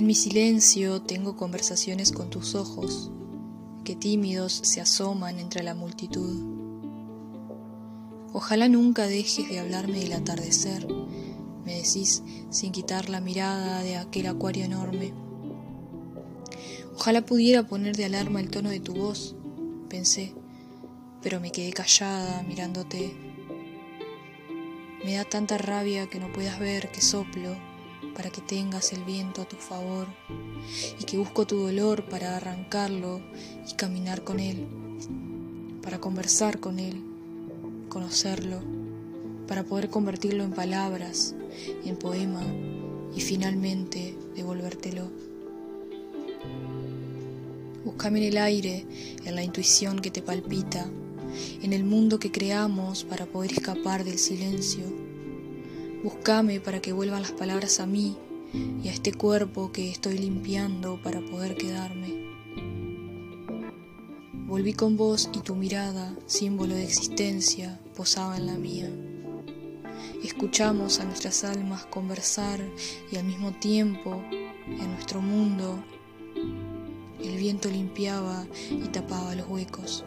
mi silencio tengo conversaciones con tus ojos, que tímidos se asoman entre la multitud. Ojalá nunca dejes de hablarme del atardecer, me decís sin quitar la mirada de aquel acuario enorme. Ojalá pudiera poner de alarma el tono de tu voz, pensé, pero me quedé callada mirándote. Me da tanta rabia que no puedas ver que soplo para que tengas el viento a tu favor y que busco tu dolor para arrancarlo y caminar con él, para conversar con él, conocerlo, para poder convertirlo en palabras, en poema y finalmente devolvértelo. Búscame en el aire, en la intuición que te palpita, en el mundo que creamos para poder escapar del silencio. Búscame para que vuelvan las palabras a mí y a este cuerpo que estoy limpiando para poder quedarme. Volví con vos y tu mirada, símbolo de existencia, posaba en la mía. Escuchamos a nuestras almas conversar y al mismo tiempo, en nuestro mundo, el viento limpiaba y tapaba los huecos.